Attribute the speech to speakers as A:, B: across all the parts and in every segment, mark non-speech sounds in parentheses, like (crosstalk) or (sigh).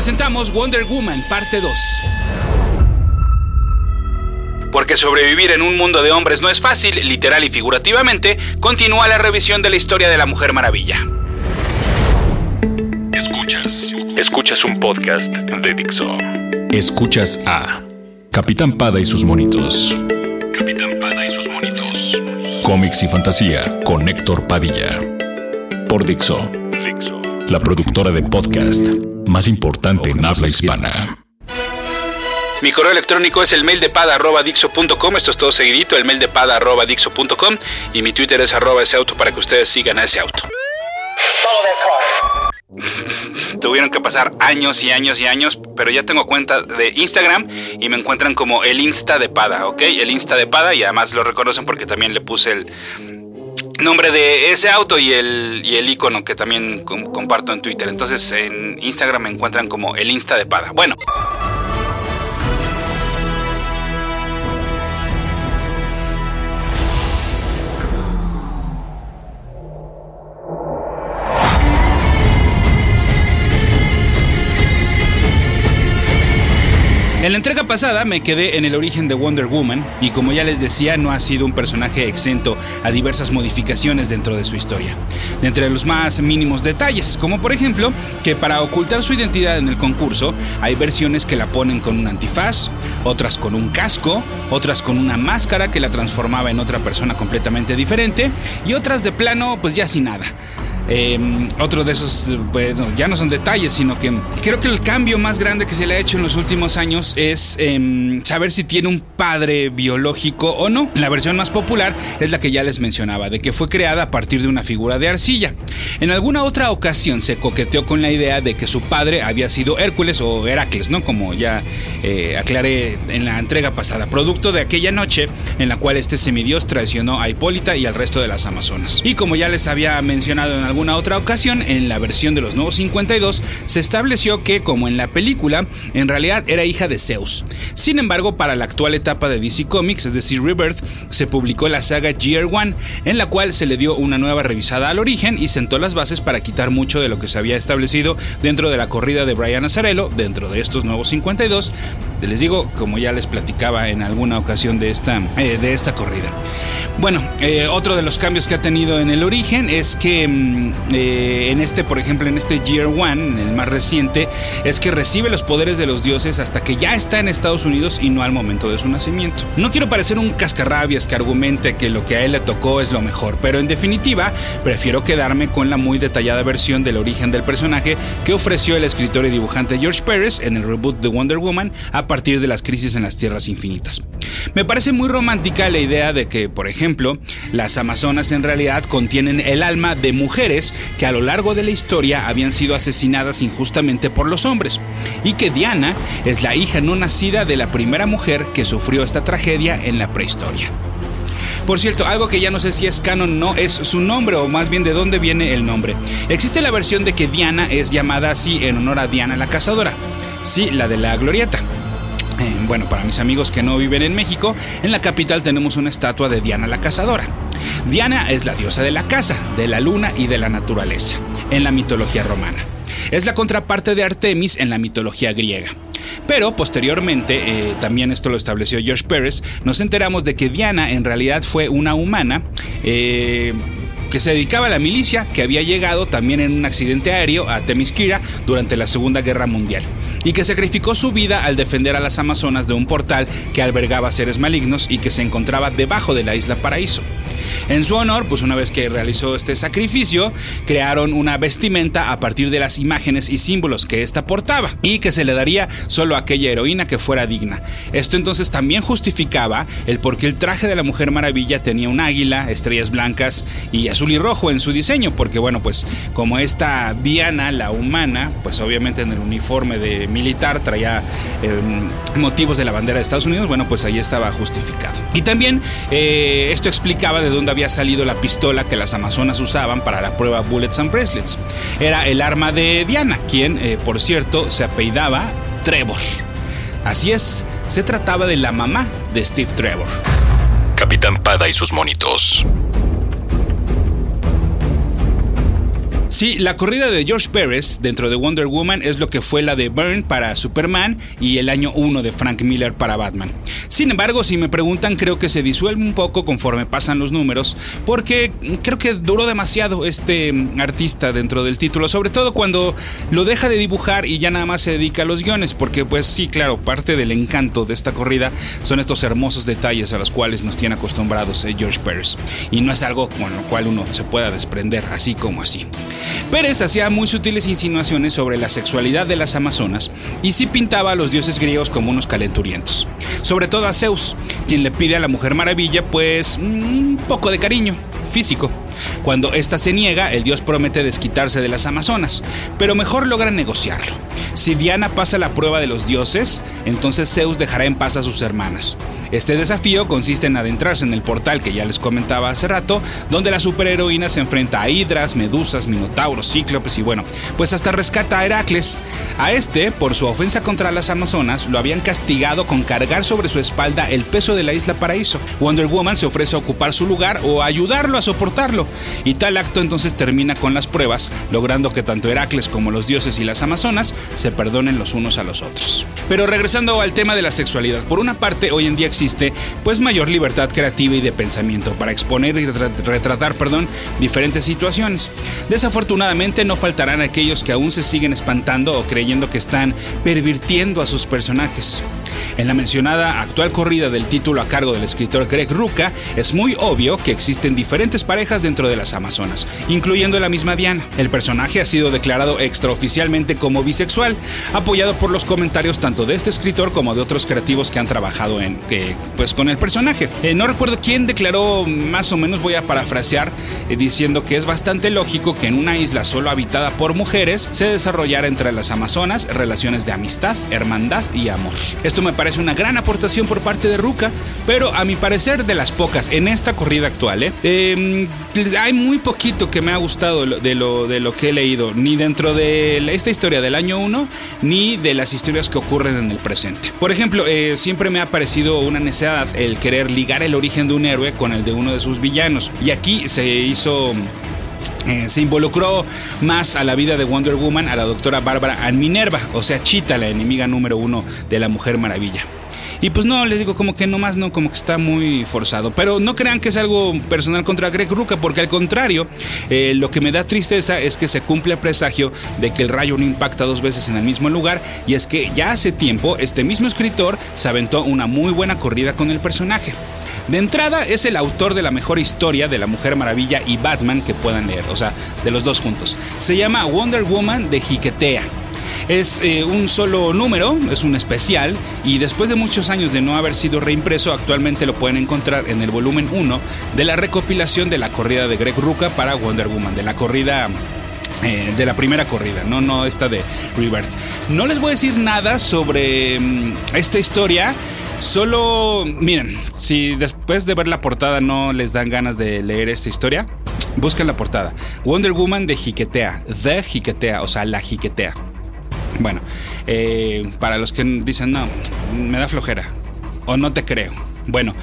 A: presentamos Wonder Woman, parte 2.
B: Porque sobrevivir en un mundo de hombres no es fácil, literal y figurativamente, continúa la revisión de la historia de la Mujer Maravilla.
C: Escuchas. Escuchas un podcast de Dixo.
D: Escuchas a Capitán Pada y sus monitos.
C: Capitán Pada y sus monitos.
D: Cómics y fantasía con Héctor Padilla. Por Dixo,
C: Dixo.
D: la productora de podcast más importante en habla hispana.
B: Mi correo electrónico es el mail de pada.dixo.com. Esto es todo seguidito, el mail de pada.dixo.com. Y mi Twitter es arroba ese auto para que ustedes sigan a ese auto. (laughs) Tuvieron que pasar años y años y años, pero ya tengo cuenta de Instagram y me encuentran como el Insta de Pada, ¿ok? El Insta de Pada y además lo reconocen porque también le puse el nombre de ese auto y el, y el icono que también com- comparto en Twitter. Entonces en Instagram me encuentran como el Insta de Pada. Bueno.
A: En la entrega pasada me quedé en el origen de Wonder Woman y como ya les decía no ha sido un personaje exento a diversas modificaciones dentro de su historia. De entre los más mínimos detalles, como por ejemplo que para ocultar su identidad en el concurso hay versiones que la ponen con un antifaz, otras con un casco, otras con una máscara que la transformaba en otra persona completamente diferente y otras de plano pues ya sin nada. Eh, otro de esos, bueno, ya no son detalles, sino que creo que el cambio más grande que se le ha hecho en los últimos años es eh, saber si tiene un padre biológico o no. La versión más popular es la que ya les mencionaba, de que fue creada a partir de una figura de arcilla. En alguna otra ocasión se coqueteó con la idea de que su padre había sido Hércules o Heracles, ¿no? Como ya eh, aclaré en la entrega pasada, producto de aquella noche en la cual este semidios traicionó a Hipólita y al resto de las Amazonas. Y como ya les había mencionado en alguna otra ocasión, en la versión de los Nuevos 52 se estableció que, como en la película, en realidad era hija de Zeus. Sin embargo, para la actual etapa de DC Comics, es decir, Rebirth, se publicó la saga Year One, en la cual se le dio una nueva revisada al origen y sentó las bases para quitar mucho de lo que se había establecido dentro de la corrida de Brian Azarello, dentro de estos Nuevos 52. Les digo, como ya les platicaba en alguna ocasión de esta, eh, de esta corrida. Bueno, eh, otro de los cambios que ha tenido en el origen es que mm, eh, en este, por ejemplo, en este Year One, el más reciente, es que recibe los poderes de los dioses hasta que ya está en Estados Unidos y no al momento de su nacimiento. No quiero parecer un cascarrabias que argumente que lo que a él le tocó es lo mejor, pero en definitiva prefiero quedarme con la muy detallada versión del origen del personaje que ofreció el escritor y dibujante George Pérez en el reboot de Wonder Woman a partir de las crisis en las Tierras Infinitas. Me parece muy romántica la idea de que, por ejemplo, las Amazonas en realidad contienen el alma de mujeres que a lo largo de la historia habían sido asesinadas injustamente por los hombres, y que Diana es la hija no nacida de la primera mujer que sufrió esta tragedia en la prehistoria. Por cierto, algo que ya no sé si es canon o no es su nombre o más bien de dónde viene el nombre. Existe la versión de que Diana es llamada así en honor a Diana la cazadora. Sí, la de la glorieta. Bueno, para mis amigos que no viven en México, en la capital tenemos una estatua de Diana la Cazadora. Diana es la diosa de la caza, de la luna y de la naturaleza, en la mitología romana. Es la contraparte de Artemis en la mitología griega. Pero posteriormente, eh, también esto lo estableció George Pérez, nos enteramos de que Diana en realidad fue una humana eh, que se dedicaba a la milicia, que había llegado también en un accidente aéreo a Temisquira durante la Segunda Guerra Mundial, y que sacrificó su vida al defender a las Amazonas de un portal que albergaba seres malignos y que se encontraba debajo de la isla Paraíso. En su honor, pues una vez que realizó este sacrificio, crearon una vestimenta a partir de las imágenes y símbolos que ésta portaba y que se le daría solo a aquella heroína que fuera digna. Esto entonces también justificaba el por qué el traje de la Mujer Maravilla tenía un águila, estrellas blancas y azul y rojo en su diseño, porque bueno, pues como esta Diana, la humana, pues obviamente en el uniforme de militar traía eh, motivos de la bandera de Estados Unidos, bueno, pues ahí estaba justificado. Y también eh, esto explicaba de dónde había salido la pistola que las amazonas usaban para la prueba Bullets and Bracelets. Era el arma de Diana, quien, eh, por cierto, se apellidaba Trevor. Así es, se trataba de la mamá de Steve Trevor.
D: Capitán Pada y sus monitos.
A: Sí, la corrida de George Pérez dentro de Wonder Woman es lo que fue la de Byrne para Superman y el año 1 de Frank Miller para Batman. Sin embargo, si me preguntan, creo que se disuelve un poco conforme pasan los números, porque creo que duró demasiado este artista dentro del título, sobre todo cuando lo deja de dibujar y ya nada más se dedica a los guiones, porque pues sí, claro, parte del encanto de esta corrida son estos hermosos detalles a los cuales nos tiene acostumbrados eh, George Pérez, y no es algo con lo cual uno se pueda desprender así como así. Pérez hacía muy sutiles insinuaciones sobre la sexualidad de las amazonas y sí pintaba a los dioses griegos como unos calenturientos. Sobre todo a Zeus, quien le pide a la Mujer Maravilla pues un poco de cariño físico. Cuando ésta se niega, el dios promete desquitarse de las amazonas, pero mejor logra negociarlo. Si Diana pasa la prueba de los dioses, entonces Zeus dejará en paz a sus hermanas. Este desafío consiste en adentrarse en el portal que ya les comentaba hace rato, donde la superheroína se enfrenta a hidras, medusas, minotauros, cíclopes y bueno, pues hasta rescata a Heracles. A este, por su ofensa contra las amazonas, lo habían castigado con cargar sobre su espalda el peso de la isla Paraíso. Wonder Woman se ofrece a ocupar su lugar o ayudarlo a soportarlo, y tal acto entonces termina con las pruebas, logrando que tanto Heracles como los dioses y las amazonas se perdonen los unos a los otros. Pero regresando al tema de la sexualidad, por una parte hoy en día existe pues mayor libertad creativa y de pensamiento para exponer y retratar perdón, diferentes situaciones. Desafortunadamente no faltarán aquellos que aún se siguen espantando o creyendo que están pervirtiendo a sus personajes. En la mencionada actual corrida del título a cargo del escritor Greg Ruca, es muy obvio que existen diferentes parejas dentro de las Amazonas, incluyendo la misma Diana. El personaje ha sido declarado extraoficialmente como bisexual, apoyado por los comentarios tanto de este escritor como de otros creativos que han trabajado en, pues, con el personaje. Eh, no recuerdo quién declaró, más o menos voy a parafrasear, eh, diciendo que es bastante lógico que en una isla solo habitada por mujeres se desarrollara entre las Amazonas relaciones de amistad, hermandad y amor. Esto me parece una gran aportación por parte de Ruka, pero a mi parecer de las pocas en esta corrida actual, ¿eh? Em, hay muy poquito que me ha gustado de lo, que he leído, ni dentro de esta historia del año 1, ni de las historias que ocurren en el presente. Por ejemplo, eh, siempre me ha parecido una necesidad el querer ligar el origen de un héroe con el de uno de sus villanos, y aquí se hizo eh, se involucró más a la vida de Wonder Woman a la doctora Bárbara Ann Minerva, o sea, Chita, la enemiga número uno de la Mujer Maravilla. Y pues no, les digo como que nomás no, como que está muy forzado. Pero no crean que es algo personal contra Greg Ruca, porque al contrario, eh, lo que me da tristeza es que se cumple el presagio de que el rayo no impacta dos veces en el mismo lugar. Y es que ya hace tiempo este mismo escritor se aventó una muy buena corrida con el personaje. De entrada es el autor de la mejor historia de la Mujer Maravilla y Batman que puedan leer, o sea, de los dos juntos. Se llama Wonder Woman de Jiquetea. Es eh, un solo número, es un especial, y después de muchos años de no haber sido reimpreso, actualmente lo pueden encontrar en el volumen 1 de la recopilación de la corrida de Greg Ruca para Wonder Woman, de la corrida eh, de la primera corrida, no, no esta de Rebirth. No les voy a decir nada sobre mm, esta historia. Solo, miren, si después de ver la portada no les dan ganas de leer esta historia, busquen la portada. Wonder Woman de Jiquetea, The Jiquetea, o sea, la Jiquetea. Bueno, eh, para los que dicen, no, me da flojera, o no te creo. Bueno,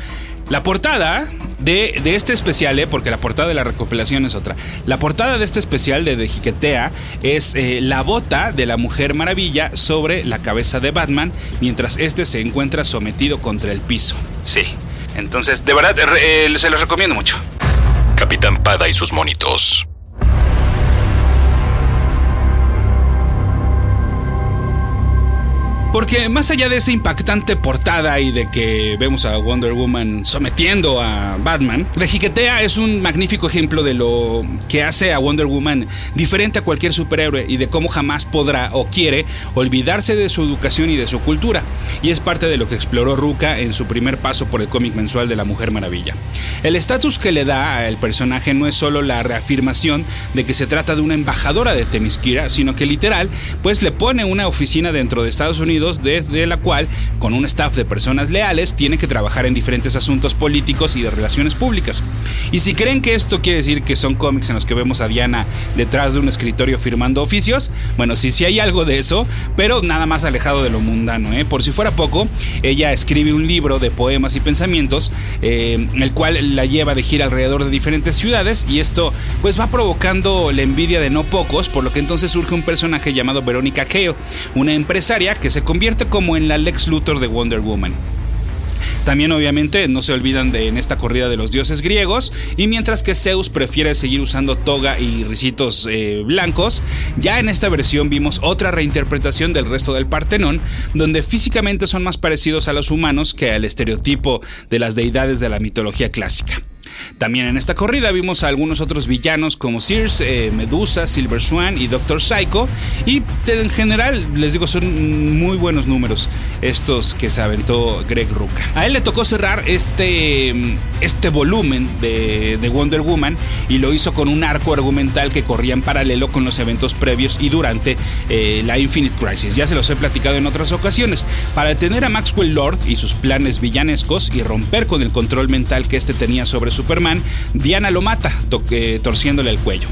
A: la portada de, este especial, eh, porque la portada de la recopilación es otra. La portada de este especial de, de Jiquetea es eh, la bota de la Mujer Maravilla sobre la cabeza de Batman, mientras este se encuentra sometido contra el piso.
B: Sí, entonces de verdad se los recomiendo mucho.
D: Capitán Pada y sus monitos.
A: Porque más allá de esa impactante portada y de que vemos a Wonder Woman sometiendo a Batman, Jiquetea es un magnífico ejemplo de lo que hace a Wonder Woman diferente a cualquier superhéroe y de cómo jamás podrá o quiere olvidarse de su educación y de su cultura. Y es parte de lo que exploró Ruka en su primer paso por el cómic mensual de la Mujer Maravilla. El estatus que le da al personaje no es solo la reafirmación de que se trata de una embajadora de Temiskira, sino que literal, pues le pone una oficina dentro de Estados Unidos Unidos, desde la cual, con un staff de personas leales, tiene que trabajar en diferentes asuntos políticos y de relaciones públicas. Y si creen que esto quiere decir que son cómics en los que vemos a Diana detrás de un escritorio firmando oficios, bueno, sí, sí hay algo de eso, pero nada más alejado de lo mundano. ¿eh? Por si fuera poco, ella escribe un libro de poemas y pensamientos, eh, el cual la lleva de gira alrededor de diferentes ciudades y esto pues va provocando la envidia de no pocos, por lo que entonces surge un personaje llamado Verónica Cale, una empresaria que se convierte como en la Lex Luthor de Wonder Woman. También obviamente no se olvidan de en esta corrida de los dioses griegos y mientras que Zeus prefiere seguir usando toga y risitos eh, blancos, ya en esta versión vimos otra reinterpretación del resto del Partenón donde físicamente son más parecidos a los humanos que al estereotipo de las deidades de la mitología clásica. También en esta corrida vimos a algunos otros villanos como Circe, eh, Medusa, Silver Swan y Doctor Psycho. Y en general, les digo, son muy buenos números estos que se aventó Greg Ruca. A él le tocó cerrar este, este volumen de, Wonder Woman y lo hizo con un arco argumental que corría en paralelo con los eventos previos y durante eh, la Infinite Crisis. Ya se los he platicado en otras ocasiones. Para detener a Maxwell Lord y sus planes villanescos y romper con el control mental que este tenía sobre su Superman, Diana lo mata, torciéndole el cuello.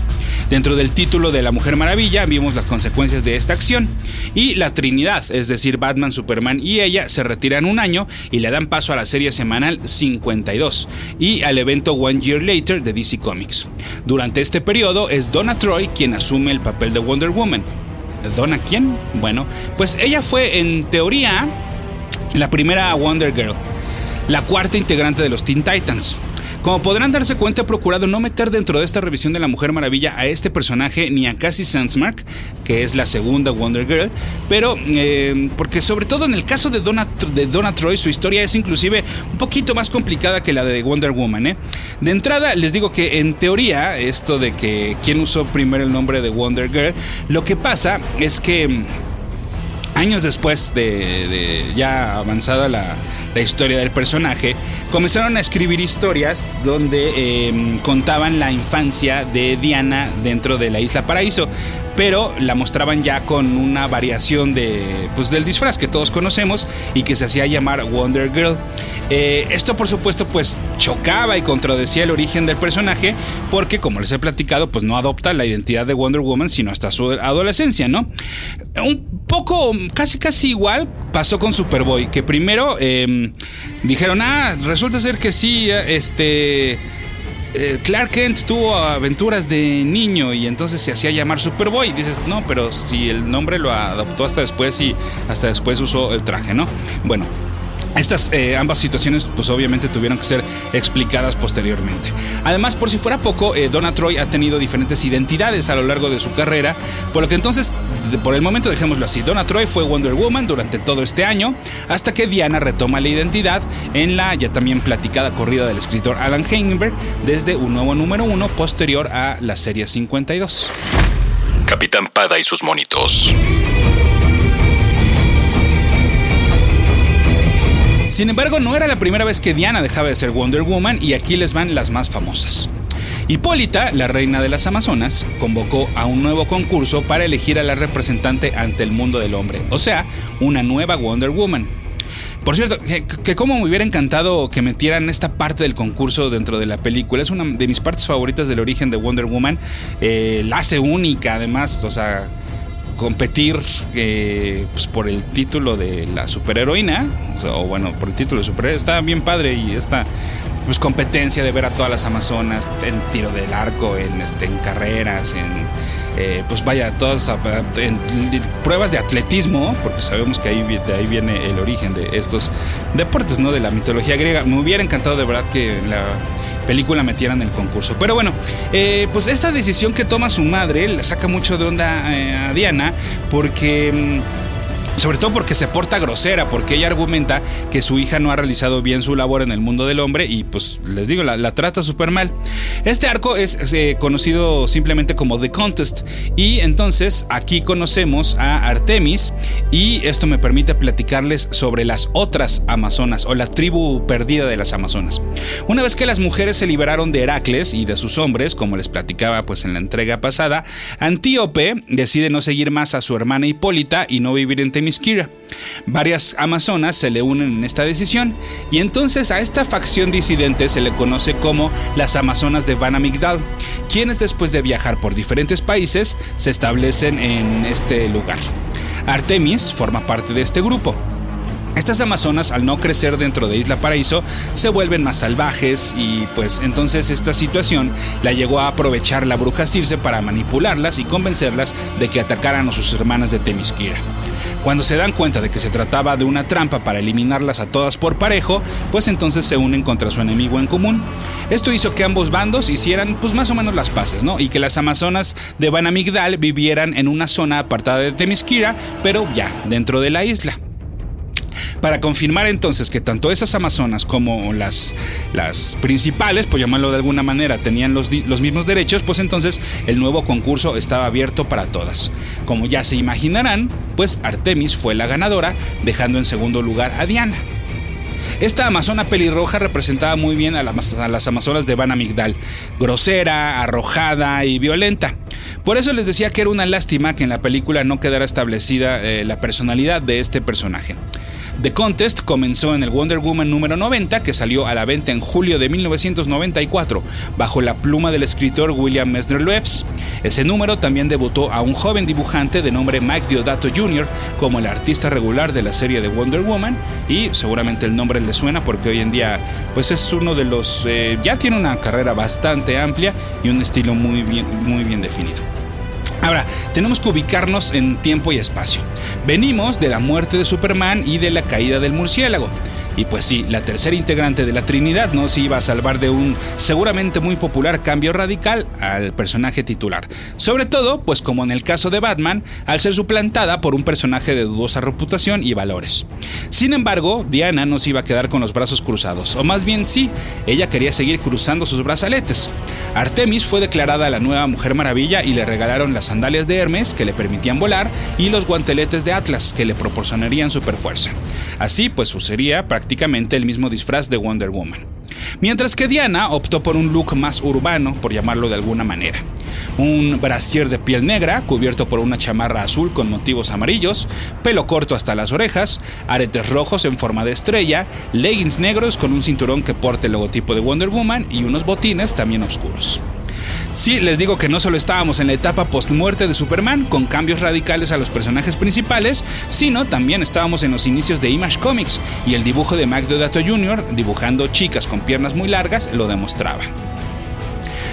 A: Dentro del título de La Mujer Maravilla vimos las consecuencias de esta acción y la Trinidad, es decir, Batman, Superman y ella, se retiran un año y le dan paso a la serie semanal 52 y al evento One Year Later de DC Comics. Durante este periodo es Donna Troy quien asume el papel de Wonder Woman. ¿Donna quién? Bueno, pues ella fue en teoría la primera Wonder Girl, la cuarta integrante de los Teen Titans. Como podrán darse cuenta, he procurado no meter dentro de esta revisión de la Mujer Maravilla a este personaje ni a Cassie Sandsmark, que es la segunda Wonder Girl, pero eh, porque sobre todo en el caso de Donna, de Troy, su historia es inclusive un poquito más complicada que la de Wonder Woman. ¿eh? De entrada, les digo que en teoría, esto de que quién usó primero el nombre de Wonder Girl, lo que pasa es que años después de, ya avanzada la, historia del personaje, comenzaron a escribir historias donde em, contaban la infancia de Diana dentro de la isla Paraíso pero la mostraban ya con una variación de, pues, del disfraz que todos conocemos y que se hacía llamar Wonder Girl. Eh, esto por supuesto pues chocaba y contradecía el origen del personaje porque como les he platicado pues no adopta la identidad de Wonder Woman sino hasta su adolescencia, ¿no? Un poco, casi casi igual pasó con Superboy, que primero em, dijeron, ah, resulta ser que sí, este eh, Clark Kent tuvo aventuras de niño y entonces se hacía llamar Superboy. Dices, no, pero si el nombre lo adoptó hasta después y hasta después usó el traje, ¿no? Bueno, estas eh, ambas situaciones pues obviamente tuvieron que ser explicadas posteriormente. Además, por si fuera poco, eh, Donna Troy ha tenido diferentes identidades a lo largo de su carrera, por lo que entonces, por el momento dejémoslo así, Donna Troy fue Wonder Woman durante todo este año, hasta que Diana retoma la identidad en la ya también platicada corrida del escritor Alan Heinberg desde un nuevo número uno posterior a la serie 52.
D: Capitán Pada y sus monitos.
A: Sin embargo, no era la primera vez que Diana dejaba de ser Wonder Woman y aquí les van las más famosas. Hipólita, la reina de las Amazonas, convocó a un nuevo concurso para elegir a la representante ante el mundo del hombre, o sea, una nueva Wonder Woman. Por cierto, que, como me hubiera encantado que metieran esta parte del concurso dentro de la película. Es una de mis partes favoritas del origen de Wonder Woman. Eh, la hace única, además, o sea, competir eh, pues por el título de la superheroína, o, bueno, por el título de superhéroe, está bien padre y esta pues competencia de ver a todas las amazonas en tiro del arco, en este, en carreras, en eh, pues vaya, todas pruebas de atletismo, porque sabemos que ahí, de ahí viene el origen de estos deportes, ¿no? De la mitología griega. Me hubiera encantado de verdad que la película metieran el concurso. Pero bueno, eh, pues esta decisión que toma su madre le saca mucho de onda eh, a Diana, porque mm, sobre todo porque se porta grosera, porque ella argumenta que su hija no ha realizado bien su labor en el mundo del hombre y pues les digo, la, trata súper mal. Este arco es eh, conocido simplemente como The Contest y entonces aquí conocemos a Artemis y esto me permite platicarles sobre las otras Amazonas o la tribu perdida de las Amazonas. Una vez que las mujeres se liberaron de Heracles y de sus hombres, como les platicaba pues en la entrega pasada, Antíope decide no seguir más a su hermana Hipólita y no vivir en Temisquira. Varias Amazonas se le unen en esta decisión y entonces a esta facción disidente se le conoce como las Amazonas de Van Amigdal, quienes después de viajar por diferentes países se establecen en este lugar. Artemis forma parte de este grupo. Estas amazonas, al no crecer dentro de Isla Paraíso, se vuelven más salvajes y pues entonces esta situación la llegó a aprovechar la bruja Circe para manipularlas y convencerlas de que atacaran a sus hermanas de Temisquira. Cuando se dan cuenta de que se trataba de una trampa para eliminarlas a todas por parejo, pues entonces se unen contra su enemigo en común. Esto hizo que ambos bandos hicieran pues más o menos las paces, ¿no? Y que las amazonas de Banamigdal vivieran en una zona apartada de Temisquira, pero ya dentro de la isla. Para confirmar entonces que tanto esas amazonas como las, las principales, por llamarlo de alguna manera, tenían los, los mismos derechos, pues entonces el nuevo concurso estaba abierto para todas. Como ya se imaginarán, pues Artemis fue la ganadora, dejando en segundo lugar a Diana. Esta amazona pelirroja representaba muy bien a, las amazonas de Van Amigdal, grosera, arrojada y violenta. Por eso les decía que era una lástima que en la película no quedara establecida eh, la personalidad de este personaje. The Contest comenzó en el Wonder Woman número 90, que salió a la venta en julio de 1994, bajo la pluma del escritor William Messner Loebs. Ese número también debutó a un joven dibujante de nombre Mike Diodato Jr. como el artista regular de la serie de Wonder Woman, y seguramente el nombre le suena porque hoy en día pues es uno de los... Eh, ya tiene una carrera bastante amplia y un estilo muy bien, muy bien definido. Ahora, tenemos que ubicarnos en tiempo y espacio. Venimos de la muerte de Superman y de la caída del murciélago. Y pues sí, la tercera integrante de la Trinidad no se iba a salvar de un seguramente muy popular cambio radical al personaje titular. Sobre todo, pues como en el caso de Batman, al ser suplantada por un personaje de dudosa reputación y valores. Sin embargo, Diana no se iba a quedar con los brazos cruzados, o más bien sí, ella quería seguir cruzando sus brazaletes. Artemis fue declarada la nueva Mujer Maravilla y le regalaron las sandalias de Hermes que le permitían volar y los guanteletes de Atlas que le proporcionarían superfuerza. Así pues sucedería prácticamente el mismo disfraz de Wonder Woman. Mientras que Diana optó por un look más urbano, por llamarlo de alguna manera. Un brasier de piel negra, cubierto por una chamarra azul con motivos amarillos, pelo corto hasta las orejas, aretes rojos en forma de estrella, leggings negros con un cinturón que porte el logotipo de Wonder Woman y unos botines también oscuros. Sí, les digo que no solo estábamos en la etapa post-muerte de Superman, con cambios radicales a los personajes principales, sino también estábamos en los inicios de Image Comics, y el dibujo de Mac Deodato Jr., dibujando chicas con piernas muy largas, lo demostraba.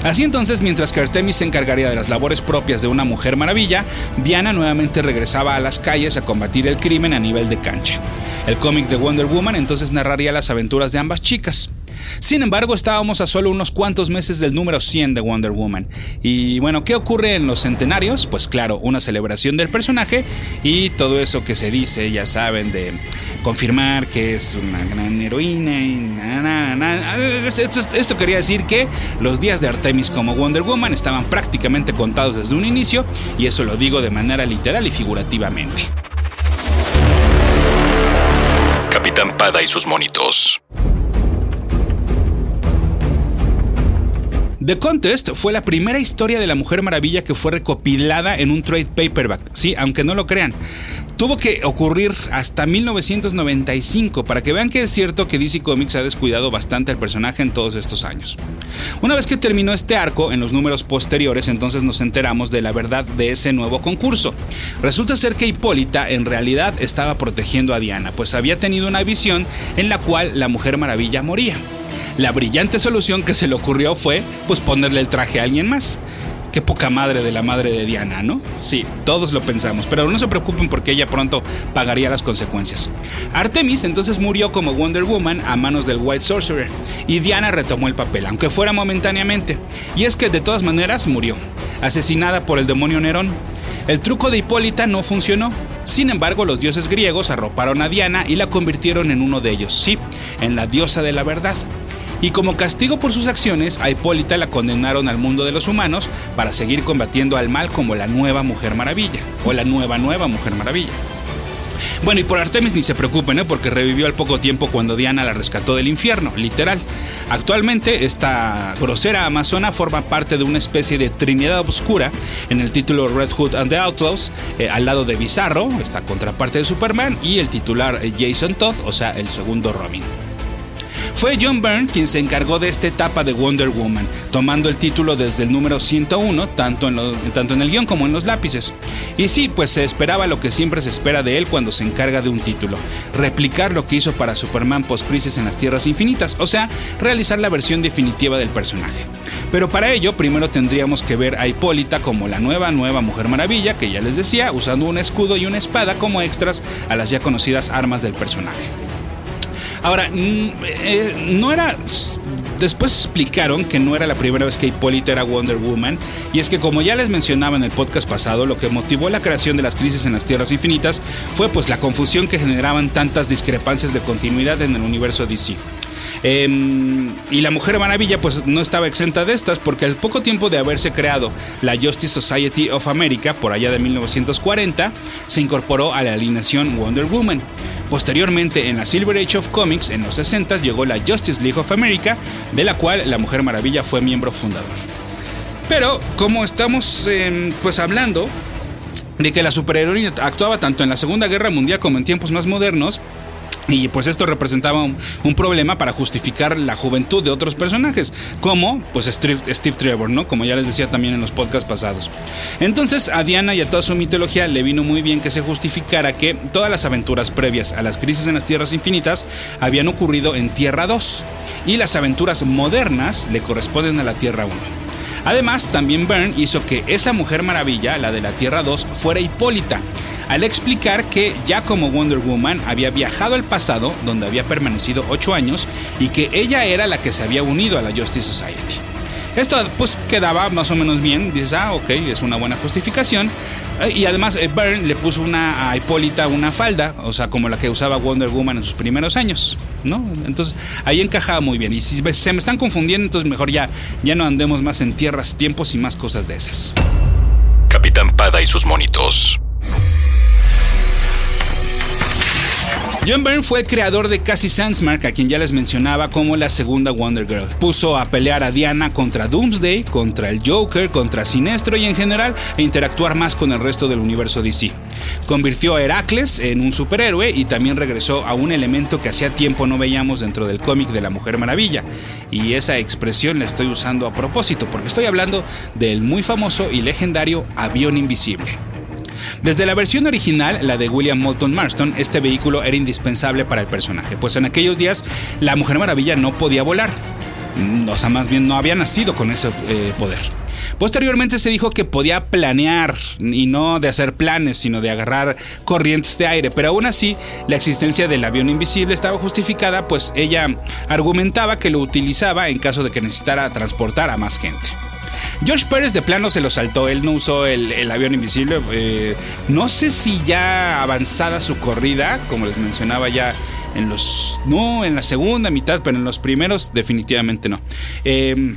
A: Así entonces, mientras que Artemis se encargaría de las labores propias de una mujer maravilla, Diana nuevamente regresaba a las calles a combatir el crimen a nivel de cancha. El cómic de Wonder Woman entonces narraría las aventuras de ambas chicas. Sin embargo, estábamos a solo unos cuantos meses del número 100 de Wonder Woman. Y bueno, ¿qué ocurre en los centenarios? Pues claro, una celebración del personaje y todo eso que se dice, ya saben, de confirmar que es una gran heroína Esto, esto quería decir que los días de Artemis como Wonder Woman estaban prácticamente contados desde un inicio y eso lo digo de manera literal y figurativamente.
D: Capitán Pada y sus monitos.
A: The Contest fue la primera historia de la Mujer Maravilla que fue recopilada en un trade paperback, sí, aunque no lo crean. Tuvo que ocurrir hasta 1995 para que vean que es cierto que DC Comics ha descuidado bastante al personaje en todos estos años. Una vez que terminó este arco, en los números posteriores, entonces nos enteramos de la verdad de ese nuevo concurso. Resulta ser que Hipólita en realidad estaba protegiendo a Diana, pues había tenido una visión en la cual la Mujer Maravilla moría. La brillante solución que se le ocurrió fue pues ponerle el traje a alguien más. Qué poca madre de la madre de Diana, ¿no? Sí, todos lo pensamos, pero no se preocupen porque ella pronto pagaría las consecuencias. Artemis entonces murió como Wonder Woman a manos del White Sorcerer y Diana retomó el papel, aunque fuera momentáneamente. Y es que de todas maneras murió, asesinada por el demonio Nerón. El truco de Hipólita no funcionó. Sin embargo, los dioses griegos arroparon a Diana y la convirtieron en uno de ellos, sí, en la diosa de la verdad. Y como castigo por sus acciones, a Hipólita la condenaron al mundo de los humanos para seguir combatiendo al mal como la nueva Mujer Maravilla, o la nueva nueva Mujer Maravilla. Bueno, y por Artemis ni se preocupen, ¿eh? porque revivió al poco tiempo cuando Diana la rescató del infierno, literal. Actualmente, esta grosera amazona forma parte de una especie de Trinidad Oscura en el título Red Hood and the Outlaws, eh, al lado de Bizarro, esta contraparte de Superman, y el titular eh, Jason Todd, o sea, el segundo Robin. Fue John Byrne quien se encargó de esta etapa de Wonder Woman, tomando el título desde el número 101, tanto en, tanto en el guion como en los lápices. Y sí, pues se esperaba lo que siempre se espera de él cuando se encarga de un título, replicar lo que hizo para Superman post-crisis en las Tierras Infinitas, o sea, realizar la versión definitiva del personaje. Pero para ello, primero tendríamos que ver a Hipólita como la nueva, nueva Mujer Maravilla, que ya les decía, usando un escudo y una espada como extras a las ya conocidas armas del personaje. Ahora, eh, no era después explicaron que no era la primera vez que Hipólita era Wonder Woman, y es que como ya les mencionaba en el podcast pasado, lo que motivó la creación de las crisis en las Tierras Infinitas fue pues la confusión que generaban tantas discrepancias de continuidad en el universo DC. Em, y la Mujer Maravilla pues no estaba exenta de estas porque al poco tiempo de haberse creado la Justice Society of America por allá de 1940 se incorporó a la alineación Wonder Woman. Posteriormente, en la Silver Age of Comics, en los 60, llegó la Justice League of America, de la cual la Mujer Maravilla fue miembro fundador. Pero, como estamos em, pues hablando de que la superheroína actuaba tanto en la Segunda Guerra Mundial como en tiempos más modernos, y pues esto representaba un, problema para justificar la juventud de otros personajes, como pues Steve, Trevor, ¿no? Como ya les decía también en los podcasts pasados. Entonces a Diana y a toda su mitología le vino muy bien que se justificara que todas las aventuras previas a las crisis en las Tierras Infinitas habían ocurrido en Tierra 2 y las aventuras modernas le corresponden a la Tierra 1. Además, también Byrne hizo que esa mujer maravilla, la de la Tierra 2, fuera Hipólita, al explicar que ya como Wonder Woman había viajado al pasado, donde había permanecido 8 años, y que ella era la que se había unido a la Justice Society. Esto pues quedaba más o menos bien, dices, ah, ok, es una buena justificación. Eh, y además eh, Byrne le puso una, a Hipólita una falda, o sea, como la que usaba Wonder Woman en sus primeros años, ¿no? Entonces ahí encajaba muy bien. Y si se me están confundiendo, entonces mejor ya, ya no andemos más en tierras, tiempos y más cosas de esas.
D: Capitán Pada y sus monitos.
A: John Byrne fue el creador de Cassie Sandsmark, a quien ya les mencionaba como la segunda Wonder Girl. Puso a pelear a Diana contra Doomsday, contra el Joker, contra Sinestro y en general a interactuar más con el resto del universo DC. Convirtió a Heracles en un superhéroe y también regresó a un elemento que hacía tiempo no veíamos dentro del cómic de la Mujer Maravilla. Y esa expresión la estoy usando a propósito, porque estoy hablando del muy famoso y legendario avión invisible. Desde la versión original, la de William Moulton Marston, este vehículo era indispensable para el personaje, pues en aquellos días la Mujer Maravilla no podía volar. Mm, o sea, más bien no había nacido con ese eh, poder. Posteriormente se dijo que podía planear y no de hacer planes, sino de agarrar corrientes de aire, pero aún así la existencia del avión invisible estaba justificada, pues ella argumentaba que lo utilizaba en caso de que necesitara transportar a más gente. George Pérez de plano se lo saltó, él no usó el, avión invisible. Eh, no sé si ya avanzada su corrida, como les mencionaba ya en los... No, en la segunda mitad, pero en los primeros definitivamente no. Eh,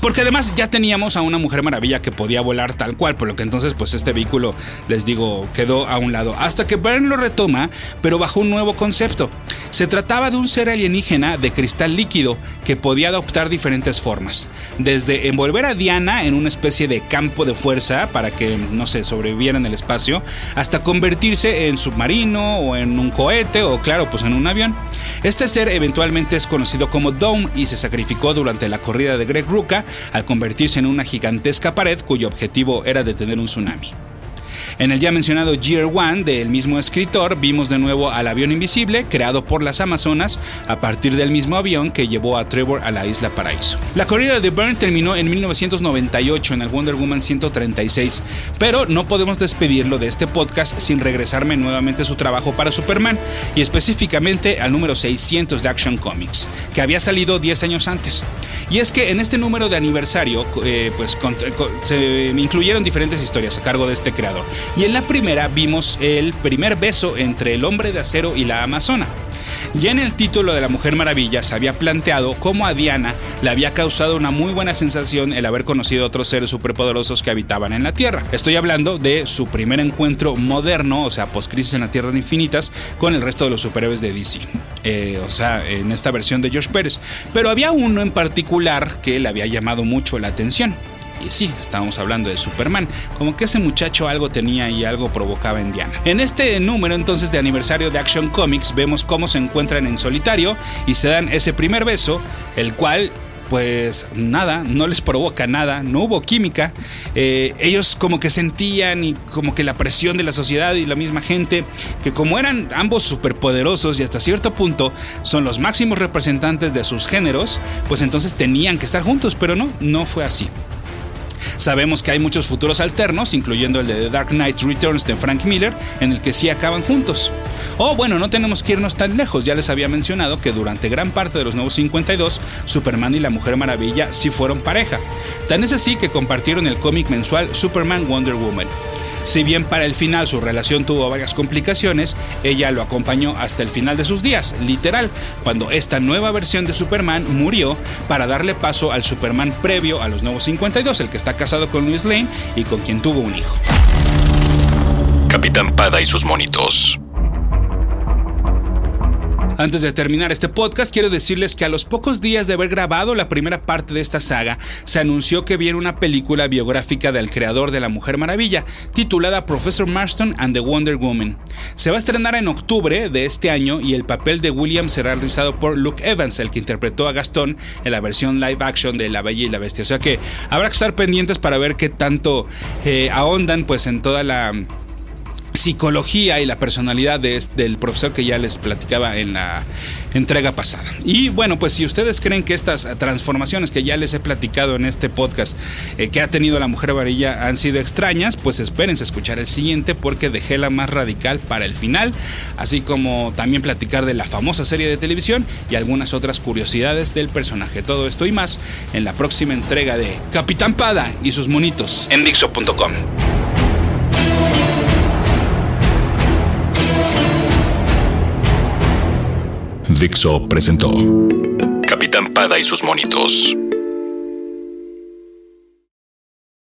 A: porque además ya teníamos a una Mujer Maravilla que podía volar tal cual, por lo que entonces pues este vehículo, les digo, quedó a un lado. Hasta que Byrne lo retoma, pero bajo un nuevo concepto. Se trataba de un ser alienígena de cristal líquido que podía adoptar diferentes formas. Desde envolver a Diana en una especie de campo de fuerza para que, no sé, sobreviviera en el espacio, hasta convertirse en submarino o en un cohete o claro, pues en un avión. Este ser eventualmente es conocido como Dome y se sacrificó durante la corrida de Greg Ruka al convertirse en una gigantesca pared cuyo objetivo era detener un tsunami. En el ya mencionado Year One del mismo escritor, vimos de nuevo al avión invisible creado por las Amazonas a partir del mismo avión que llevó a Trevor a la isla Paraíso. La corrida de Byrne terminó en 1998 en el Wonder Woman 136, pero no podemos despedirlo de este podcast sin regresarme nuevamente a su trabajo para Superman y específicamente al número 600 de Action Comics, que había salido 10 años antes. Y es que en este número de aniversario, eh, pues se incluyeron diferentes historias a cargo de este creador y en la primera vimos el primer beso entre el hombre de acero y la amazona. Ya en el título de La Mujer Maravilla se había planteado cómo a Diana le había causado una muy buena sensación el haber conocido a otros seres superpoderosos que habitaban en la Tierra. Estoy hablando de su primer encuentro moderno, o sea, post-crisis en la Tierra de Infinitas, con el resto de los superhéroes de DC. Eh, o sea, en esta versión de George Pérez. Pero había uno en particular que le había llamado mucho la atención. Y sí, estábamos hablando de Superman, como que ese muchacho algo tenía y algo provocaba en Diana. En este número entonces de aniversario de Action Comics vemos cómo se encuentran en solitario y se dan ese primer beso, el cual pues nada, no les provoca nada, no hubo química. Eh, ellos como que sentían y como que la presión de la sociedad y la misma gente, que como eran ambos superpoderosos y hasta cierto punto son los máximos representantes de sus géneros, pues entonces tenían que estar juntos, pero no, no fue así. Sabemos que hay muchos futuros alternos, incluyendo el de The Dark Knight Returns de Frank Miller, en el que sí acaban juntos. O bueno, no tenemos que irnos tan lejos, ya les había mencionado que durante gran parte de los nuevos 52, Superman y la Mujer Maravilla sí fueron pareja. Tan es así que compartieron el cómic mensual Superman Wonder Woman. Si bien para el final su relación tuvo varias complicaciones, ella lo acompañó hasta el final de sus días, literal, cuando esta nueva versión de Superman murió para darle paso al Superman previo a los nuevos 52, el que está casado con Louis Lane y con quien tuvo un hijo.
D: Capitán Pada y sus monitos.
A: Antes de terminar este podcast, quiero decirles que a los pocos días de haber grabado la primera parte de esta saga, se anunció que viene una película biográfica del creador de la Mujer Maravilla, titulada Professor Marston and the Wonder Woman. Se va a estrenar en octubre de este año y el papel de William será realizado por Luke Evans, el que interpretó a Gastón en la versión live action de La Bella y la Bestia. O sea que habrá que estar pendientes para ver qué tanto eh, ahondan pues en toda la psicología y la personalidad del profesor que ya les platicaba en la entrega pasada. Y bueno, pues si ustedes creen que estas transformaciones que ya les he platicado en este podcast eh, que ha tenido la mujer varilla han sido extrañas, pues espérense a escuchar el siguiente porque dejé la más radical para el final, así como también platicar de la famosa serie de televisión y algunas otras curiosidades del personaje. Todo esto y más en la próxima entrega de Capitán Pada y sus monitos
B: en Dixo.com.
D: Dixo presentó Capitán Pada y sus monitos.